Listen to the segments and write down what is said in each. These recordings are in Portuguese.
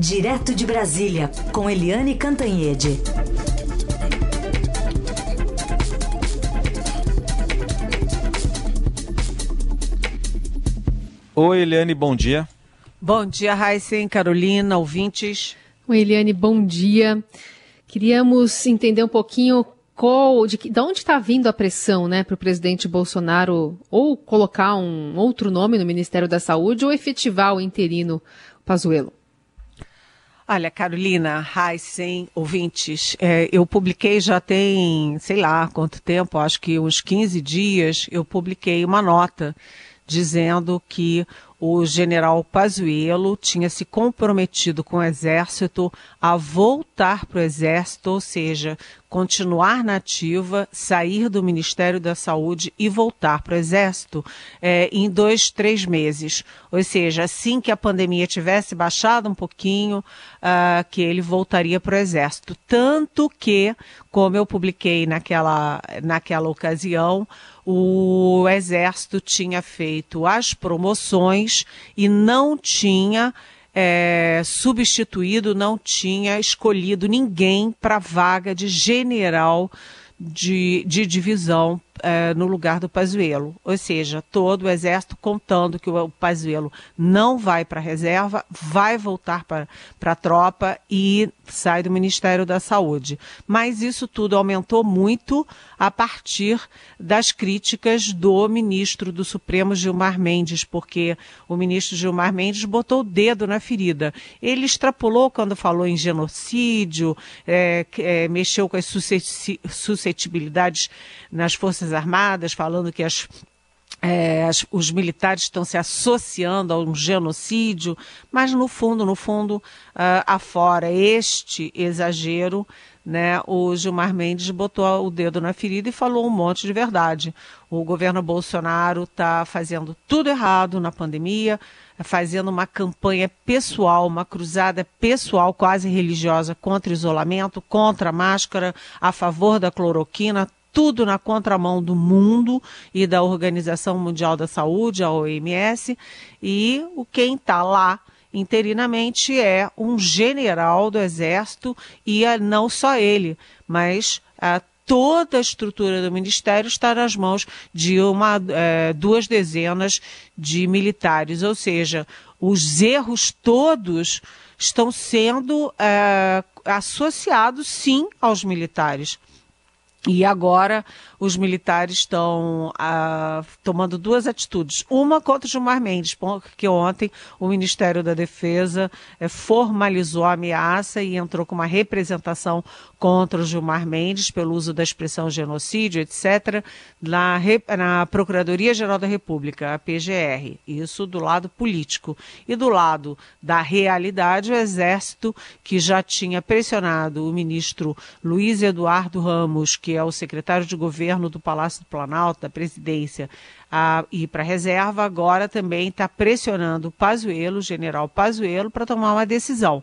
Direto de Brasília, com Eliane Cantanhede. Oi, Eliane, bom dia. Bom dia, Raíssen, Carolina, ouvintes. Oi, Eliane, bom dia. Queríamos entender um pouquinho qual, de, de onde está vindo a pressão né, para o presidente Bolsonaro ou colocar um outro nome no Ministério da Saúde ou efetivar o interino Pazuello. Olha, Carolina, Heisen, ouvintes, é, eu publiquei já tem, sei lá quanto tempo, acho que uns 15 dias, eu publiquei uma nota dizendo que o general Pazuello tinha se comprometido com o exército a voltar para o exército, ou seja, continuar na ativa, sair do Ministério da Saúde e voltar para o exército é, em dois, três meses. Ou seja, assim que a pandemia tivesse baixado um pouquinho, uh, que ele voltaria para o exército. Tanto que, como eu publiquei naquela, naquela ocasião, o Exército tinha feito as promoções e não tinha é, substituído, não tinha escolhido ninguém para vaga de general de, de divisão é, no lugar do Pazuello. Ou seja, todo o exército contando que o Pazuello não vai para a reserva, vai voltar para a tropa e sai do Ministério da Saúde. Mas isso tudo aumentou muito a partir das críticas do ministro do Supremo Gilmar Mendes, porque o ministro Gilmar Mendes botou o dedo na ferida. Ele extrapolou quando falou em genocídio, é, é, mexeu com as suscetibilidades nas Forças Armadas, falando que as é, as, os militares estão se associando a um genocídio, mas no fundo, no fundo, uh, afora este exagero, né, o Gilmar Mendes botou o dedo na ferida e falou um monte de verdade. O governo Bolsonaro está fazendo tudo errado na pandemia, fazendo uma campanha pessoal, uma cruzada pessoal, quase religiosa, contra isolamento, contra a máscara, a favor da cloroquina, tudo na contramão do mundo e da Organização Mundial da Saúde, a OMS, e o quem está lá interinamente é um general do Exército e é não só ele, mas a toda a estrutura do Ministério está nas mãos de uma, é, duas dezenas de militares, ou seja, os erros todos estão sendo é, associados sim aos militares. E agora os militares estão ah, tomando duas atitudes. Uma contra Gilmar Mendes, porque ontem o Ministério da Defesa eh, formalizou a ameaça e entrou com uma representação contra o Gilmar Mendes pelo uso da expressão genocídio, etc., na, na Procuradoria-Geral da República, a PGR. Isso do lado político. E do lado da realidade, o Exército, que já tinha pressionado o ministro Luiz Eduardo Ramos, que é o secretário de governo, do Palácio do Planalto, da presidência, a ir para a reserva, agora também está pressionando o Pazuello, o general Pazuello, para tomar uma decisão.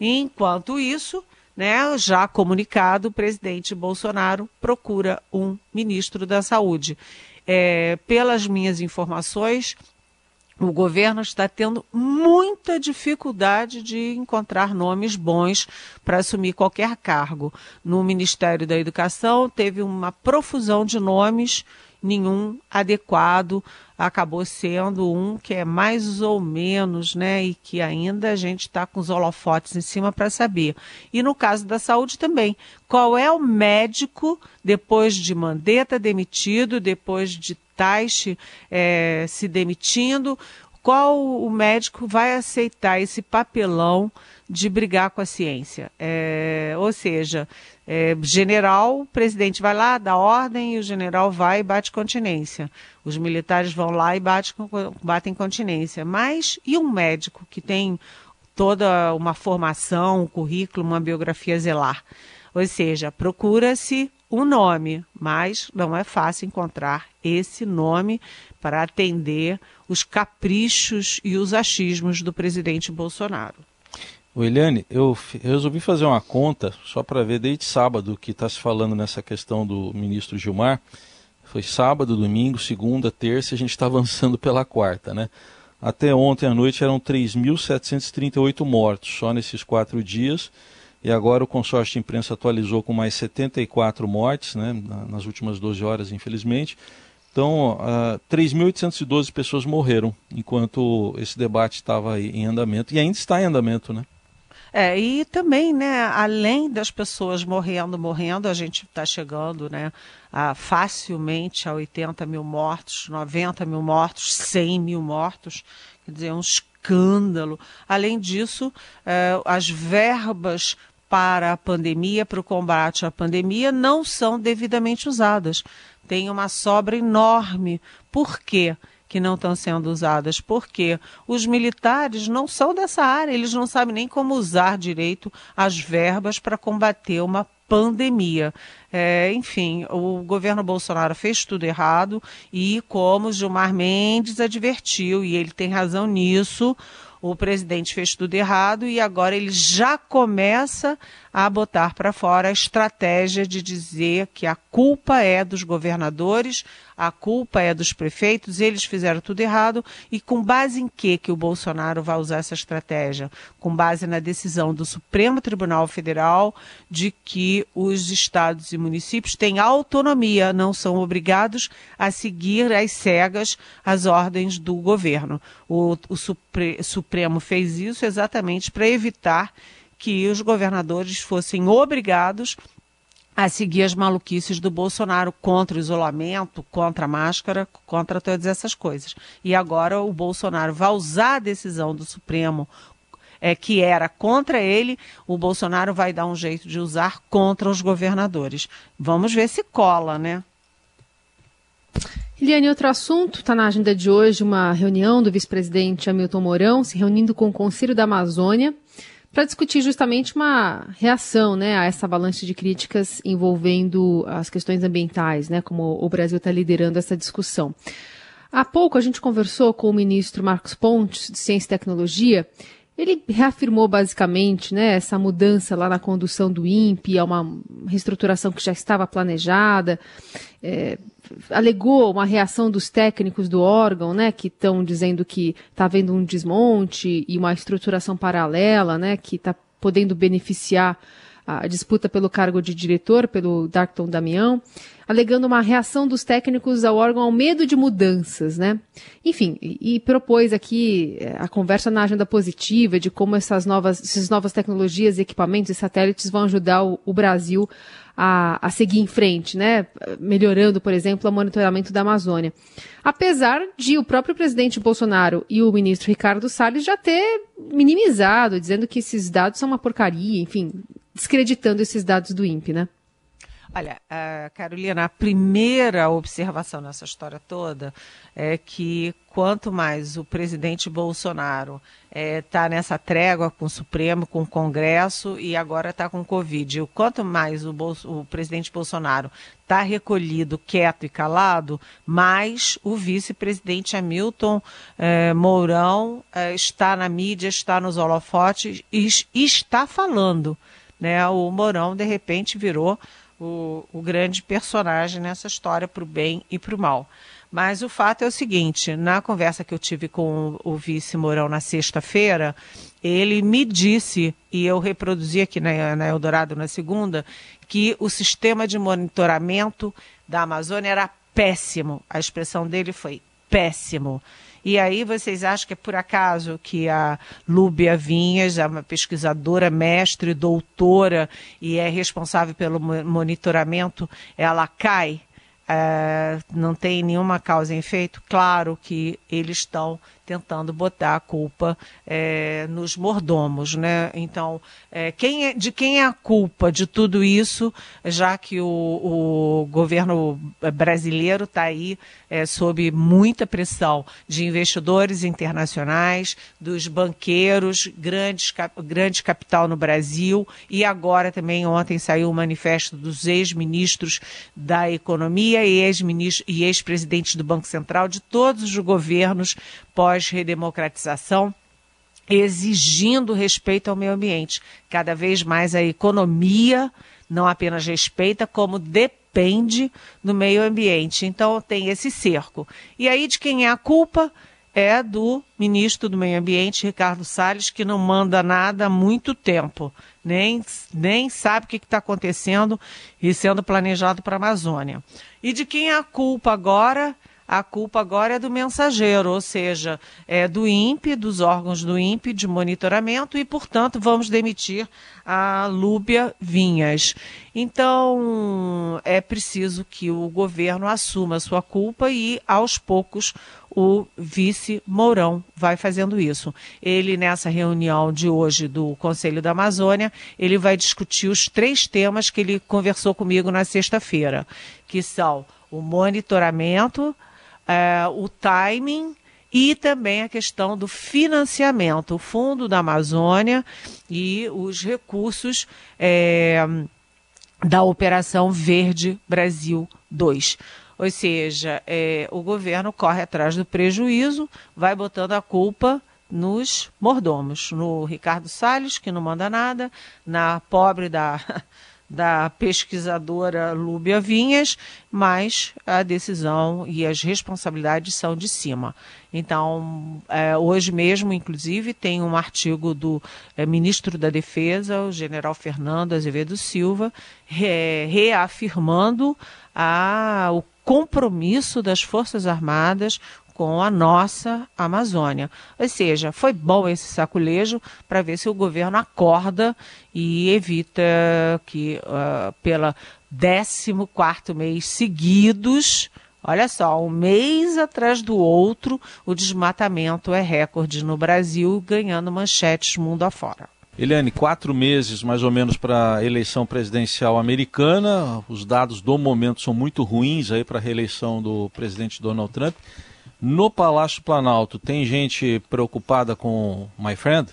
Enquanto isso, né, já comunicado, o presidente Bolsonaro procura um ministro da Saúde. É, pelas minhas informações, o governo está tendo muita dificuldade de encontrar nomes bons para assumir qualquer cargo. No Ministério da Educação teve uma profusão de nomes, nenhum adequado, acabou sendo um que é mais ou menos, né, e que ainda a gente está com os holofotes em cima para saber. E no caso da saúde também, qual é o médico depois de Mandetta demitido, depois de É, se demitindo, qual o médico vai aceitar esse papelão de brigar com a ciência? É, ou seja, é, general, o presidente vai lá, dá ordem e o general vai e bate continência. Os militares vão lá e bate, batem continência. Mas e um médico que tem toda uma formação, um currículo, uma biografia zelar? Ou seja, procura-se um nome, mas não é fácil encontrar esse nome para atender os caprichos e os achismos do presidente Bolsonaro. O Eliane, eu resolvi fazer uma conta só para ver desde sábado que está se falando nessa questão do ministro Gilmar. Foi sábado, domingo, segunda, terça, a gente está avançando pela quarta, né? Até ontem à noite eram 3.738 mortos, só nesses quatro dias. E agora o consórcio de imprensa atualizou com mais 74 mortes, né, nas últimas 12 horas, infelizmente. Então, uh, 3.812 pessoas morreram enquanto esse debate estava em andamento, e ainda está em andamento, né? É, e também, né, além das pessoas morrendo, morrendo, a gente está chegando né, a, facilmente a 80 mil mortos, 90 mil mortos, 100 mil mortos. Quer dizer, é um escândalo. Além disso, é, as verbas para a pandemia, para o combate à pandemia, não são devidamente usadas. Tem uma sobra enorme. Por quê? que não estão sendo usadas, porque os militares não são dessa área, eles não sabem nem como usar direito as verbas para combater uma pandemia. É, enfim, o governo Bolsonaro fez tudo errado e, como Gilmar Mendes advertiu, e ele tem razão nisso, o presidente fez tudo errado e agora ele já começa a botar para fora a estratégia de dizer que a culpa é dos governadores, a culpa é dos prefeitos, eles fizeram tudo errado e com base em que que o Bolsonaro vai usar essa estratégia? Com base na decisão do Supremo Tribunal Federal de que os estados e municípios têm autonomia, não são obrigados a seguir às cegas as ordens do governo. O, o Supre, Supremo fez isso exatamente para evitar que os governadores fossem obrigados a seguir as maluquices do Bolsonaro contra o isolamento, contra a máscara, contra todas essas coisas. E agora o Bolsonaro vai usar a decisão do Supremo é, que era contra ele, o Bolsonaro vai dar um jeito de usar contra os governadores. Vamos ver se cola, né? Eliane, outro assunto, está na agenda de hoje uma reunião do vice-presidente Hamilton Mourão, se reunindo com o Conselho da Amazônia para discutir justamente uma reação né, a essa avalanche de críticas envolvendo as questões ambientais, né, como o Brasil está liderando essa discussão. Há pouco a gente conversou com o ministro Marcos Pontes, de Ciência e Tecnologia. Ele reafirmou basicamente né, essa mudança lá na condução do INPE, a uma reestruturação que já estava planejada. É, alegou uma reação dos técnicos do órgão, né, que estão dizendo que está havendo um desmonte e uma estruturação paralela, né, que está podendo beneficiar a disputa pelo cargo de diretor, pelo Darkton Damião, alegando uma reação dos técnicos ao órgão ao medo de mudanças, né? Enfim, e, e propôs aqui é, a conversa na agenda positiva de como essas novas, essas novas tecnologias, equipamentos e satélites vão ajudar o, o Brasil a, a seguir em frente, né? Melhorando, por exemplo, o monitoramento da Amazônia. Apesar de o próprio presidente Bolsonaro e o ministro Ricardo Salles já ter minimizado, dizendo que esses dados são uma porcaria, enfim, descreditando esses dados do INPE, né? Olha, Carolina, a primeira observação nessa história toda é que quanto mais o presidente Bolsonaro está é, nessa trégua com o Supremo, com o Congresso e agora está com o Covid, quanto mais o, Bolso, o presidente Bolsonaro está recolhido, quieto e calado, mais o vice-presidente Hamilton é, Mourão é, está na mídia, está nos holofotes e está falando. Né? O Mourão, de repente, virou o, o grande personagem nessa história para o bem e para o mal. Mas o fato é o seguinte: na conversa que eu tive com o vice Mourão na sexta-feira, ele me disse, e eu reproduzi aqui na, na Eldorado na segunda, que o sistema de monitoramento da Amazônia era péssimo. A expressão dele foi péssimo. E aí vocês acham que é por acaso que a Lúbia Vinhas, é uma pesquisadora, mestre, doutora e é responsável pelo monitoramento, ela cai? É, não tem nenhuma causa em efeito? Claro que eles estão tentando botar a culpa é, nos mordomos, né? Então, é, quem é, de quem é a culpa de tudo isso, já que o, o governo brasileiro está aí é, sob muita pressão de investidores internacionais, dos banqueiros, grandes, grande capital no Brasil, e agora também ontem saiu o manifesto dos ex-ministros da Economia e ex-presidentes do Banco Central, de todos os governos pós-redemocratização, exigindo respeito ao meio ambiente. Cada vez mais a economia não apenas respeita, como depende do meio ambiente. Então tem esse cerco. E aí de quem é a culpa? É do ministro do Meio Ambiente, Ricardo Salles, que não manda nada há muito tempo, nem, nem sabe o que está acontecendo e sendo planejado para a Amazônia. E de quem é a culpa agora? a culpa agora é do mensageiro, ou seja, é do INPE, dos órgãos do INPE de monitoramento e, portanto, vamos demitir a Lúbia Vinhas. Então, é preciso que o governo assuma a sua culpa e, aos poucos, o vice Mourão vai fazendo isso. Ele, nessa reunião de hoje do Conselho da Amazônia, ele vai discutir os três temas que ele conversou comigo na sexta-feira, que são o monitoramento, é, o timing e também a questão do financiamento, o Fundo da Amazônia e os recursos é, da Operação Verde Brasil 2. Ou seja, é, o governo corre atrás do prejuízo, vai botando a culpa nos mordomos, no Ricardo Salles, que não manda nada, na pobre da da pesquisadora Lúbia Vinhas, mas a decisão e as responsabilidades são de cima. Então, é, hoje mesmo, inclusive, tem um artigo do é, ministro da Defesa, o general Fernando Azevedo Silva, re, reafirmando a, o compromisso das Forças Armadas com a nossa Amazônia. Ou seja, foi bom esse saculejo para ver se o governo acorda e evita que, uh, pela 14 mês seguidos, olha só, um mês atrás do outro, o desmatamento é recorde no Brasil, ganhando manchetes mundo afora. Eliane, quatro meses mais ou menos para a eleição presidencial americana. Os dados do momento são muito ruins aí para a reeleição do presidente Donald Trump. No Palácio Planalto, tem gente preocupada com My Friend?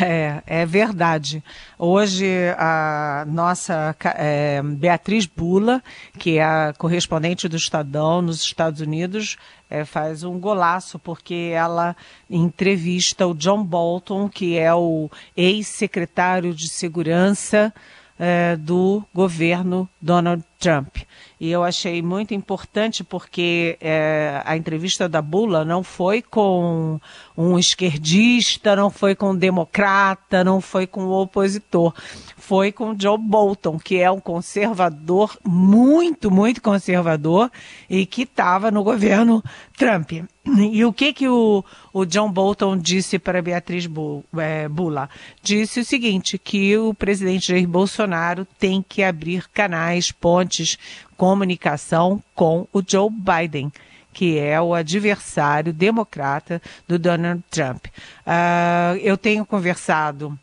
É, é verdade. Hoje, a nossa é, Beatriz Bula, que é a correspondente do Estadão nos Estados Unidos, é, faz um golaço, porque ela entrevista o John Bolton, que é o ex-secretário de Segurança é, do governo Donald Trump. E eu achei muito importante porque é, a entrevista da Bula não foi com um esquerdista, não foi com um democrata, não foi com um opositor. Foi com Joe Bolton, que é um conservador, muito, muito conservador, e que estava no governo Trump. E o que, que o, o John Bolton disse para Beatriz é, Bula? Disse o seguinte, que o presidente Jair Bolsonaro tem que abrir canais, pontes, comunicação com o Joe Biden que é o adversário democrata do Donald Trump. Uh, eu tenho conversado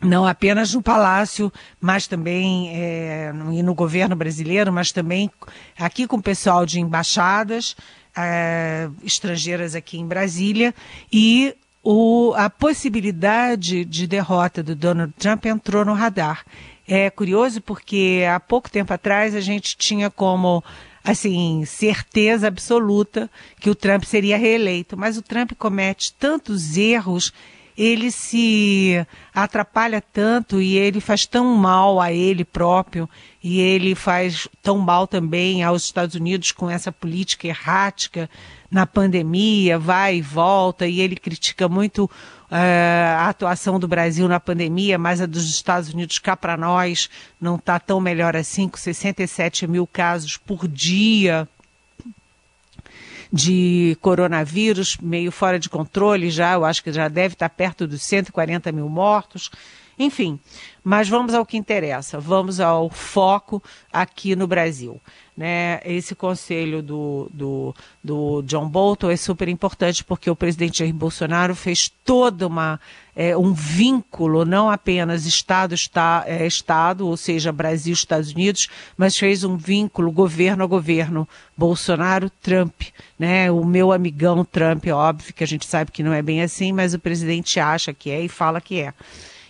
não apenas no Palácio, mas também é, no governo brasileiro, mas também aqui com o pessoal de embaixadas é, estrangeiras aqui em Brasília e o, a possibilidade de derrota do Donald Trump entrou no radar. É curioso porque há pouco tempo atrás a gente tinha como assim, certeza absoluta que o Trump seria reeleito. Mas o Trump comete tantos erros, ele se atrapalha tanto e ele faz tão mal a ele próprio e ele faz tão mal também aos Estados Unidos com essa política errática na pandemia, vai e volta, e ele critica muito a atuação do Brasil na pandemia, mas a dos Estados Unidos cá para nós não está tão melhor assim, com 67 mil casos por dia de coronavírus, meio fora de controle já, eu acho que já deve estar tá perto dos 140 mil mortos. Enfim, mas vamos ao que interessa, vamos ao foco aqui no Brasil. Né? Esse conselho do, do, do John Bolton é super importante porque o presidente Jair Bolsonaro fez toda uma é, um vínculo, não apenas Estado, está, é, Estado, ou seja, Brasil, Estados Unidos, mas fez um vínculo governo a governo, Bolsonaro-Trump, né? O meu amigão Trump, óbvio que a gente sabe que não é bem assim, mas o presidente acha que é e fala que é.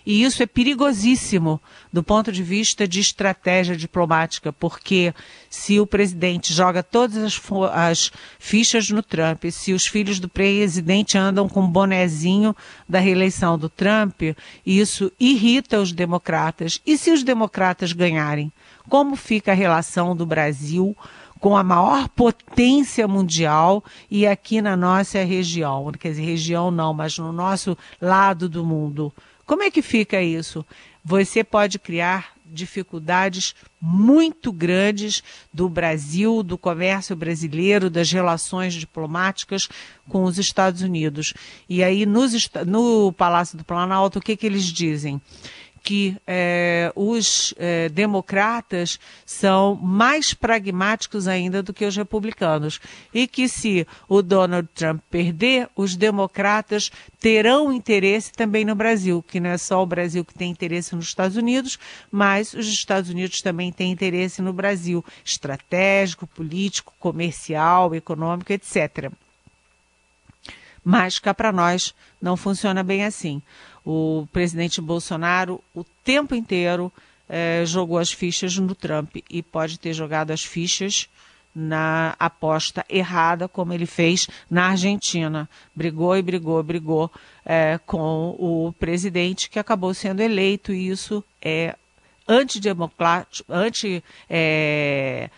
E isso é perigosíssimo do ponto de vista de estratégia diplomática, porque se o presidente joga todas as, as fichas no Trump, se os filhos do presidente andam com o bonezinho da reeleição do Trump, isso irrita os democratas. E se os democratas ganharem? Como fica a relação do Brasil com a maior potência mundial e aqui na nossa região, quer dizer, região não, mas no nosso lado do mundo. Como é que fica isso? Você pode criar dificuldades muito grandes do Brasil, do comércio brasileiro, das relações diplomáticas com os Estados Unidos. E aí, nos, no Palácio do Planalto, o que, que eles dizem? Que é, os é, democratas são mais pragmáticos ainda do que os republicanos e que se o Donald Trump perder, os democratas terão interesse também no Brasil, que não é só o Brasil que tem interesse nos Estados Unidos, mas os Estados Unidos também têm interesse no Brasil, estratégico, político, comercial, econômico, etc. Mas cá para nós não funciona bem assim o presidente Bolsonaro o tempo inteiro é, jogou as fichas no Trump e pode ter jogado as fichas na aposta errada, como ele fez na Argentina. Brigou e brigou, brigou é, com o presidente que acabou sendo eleito, e isso é antidiplomático, é,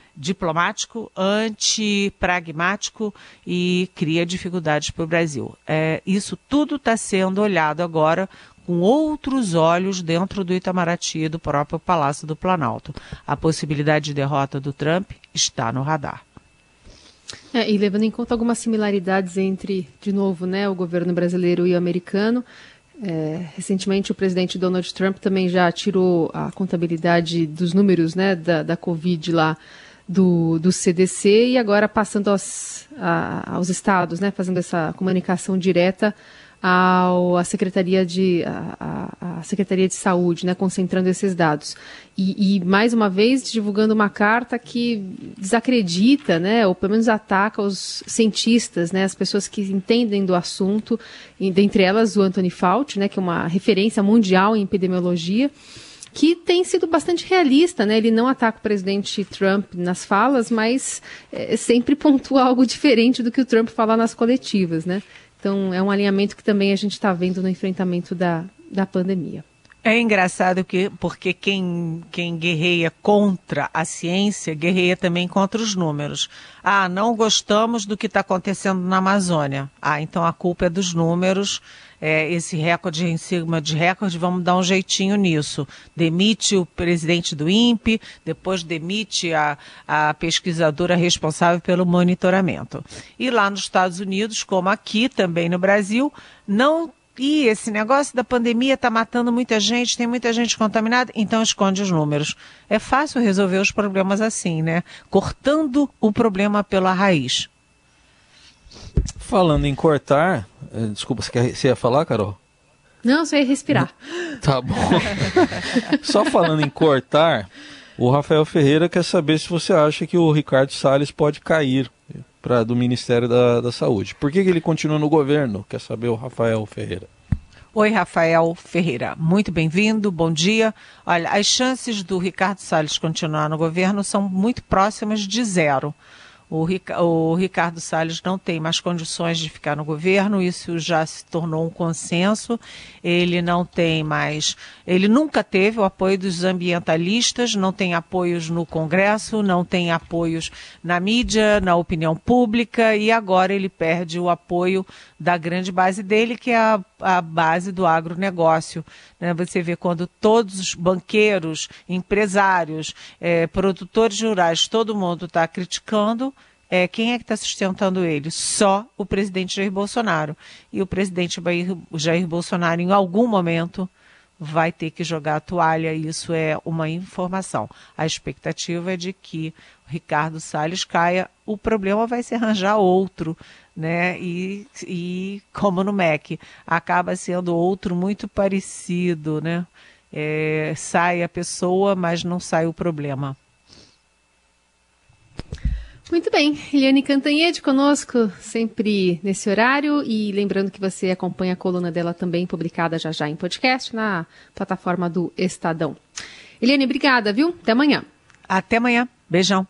antipragmático e cria dificuldades para o Brasil. É, isso tudo está sendo olhado agora com outros olhos dentro do Itamaraty e do próprio Palácio do Planalto. A possibilidade de derrota do Trump está no radar. É, e levando em conta algumas similaridades entre, de novo, né, o governo brasileiro e o americano, é, recentemente, o presidente Donald Trump também já tirou a contabilidade dos números né, da, da Covid lá do, do CDC e agora passando aos, a, aos estados, né, fazendo essa comunicação direta ao, à Secretaria de, a, Secretaria de Saúde, né, concentrando esses dados. E, e, mais uma vez, divulgando uma carta que desacredita, né, ou pelo menos ataca os cientistas, né, as pessoas que entendem do assunto, e dentre elas o Anthony Fauci, né, que é uma referência mundial em epidemiologia, que tem sido bastante realista, né? Ele não ataca o presidente Trump nas falas, mas é, sempre pontua algo diferente do que o Trump fala nas coletivas, né? Então, é um alinhamento que também a gente está vendo no enfrentamento da, da pandemia. É engraçado que, porque quem, quem guerreia contra a ciência, guerreia também contra os números. Ah, não gostamos do que está acontecendo na Amazônia. Ah, então a culpa é dos números é, esse recorde em cima de recorde, vamos dar um jeitinho nisso. Demite o presidente do INPE, depois demite a, a pesquisadora responsável pelo monitoramento. E lá nos Estados Unidos, como aqui também no Brasil, não e esse negócio da pandemia está matando muita gente, tem muita gente contaminada, então esconde os números. É fácil resolver os problemas assim, né? Cortando o problema pela raiz. Falando em cortar, desculpa, você, quer, você ia falar, Carol? Não, só ia respirar. Tá bom. Só falando em cortar, o Rafael Ferreira quer saber se você acha que o Ricardo Salles pode cair pra, do Ministério da, da Saúde. Por que, que ele continua no governo? Quer saber o Rafael Ferreira. Oi, Rafael Ferreira. Muito bem-vindo, bom dia. Olha, as chances do Ricardo Salles continuar no governo são muito próximas de zero. O, o Ricardo Salles não tem mais condições de ficar no governo, isso já se tornou um consenso. Ele não tem mais, ele nunca teve o apoio dos ambientalistas, não tem apoios no Congresso, não tem apoios na mídia, na opinião pública e agora ele perde o apoio da grande base dele, que é a, a base do agronegócio. Né? Você vê quando todos os banqueiros, empresários, é, produtores rurais, todo mundo está criticando, é, quem é que está sustentando ele? Só o presidente Jair Bolsonaro. E o presidente Jair Bolsonaro, em algum momento, vai ter que jogar a toalha. Isso é uma informação. A expectativa é de que Ricardo Salles caia. O problema vai se arranjar outro né? E, e como no MEC, acaba sendo outro muito parecido, né? É, sai a pessoa, mas não sai o problema. Muito bem, Eliane Cantanhede conosco, sempre nesse horário, e lembrando que você acompanha a coluna dela também, publicada já já em podcast, na plataforma do Estadão. Eliane, obrigada, viu? Até amanhã. Até amanhã. Beijão.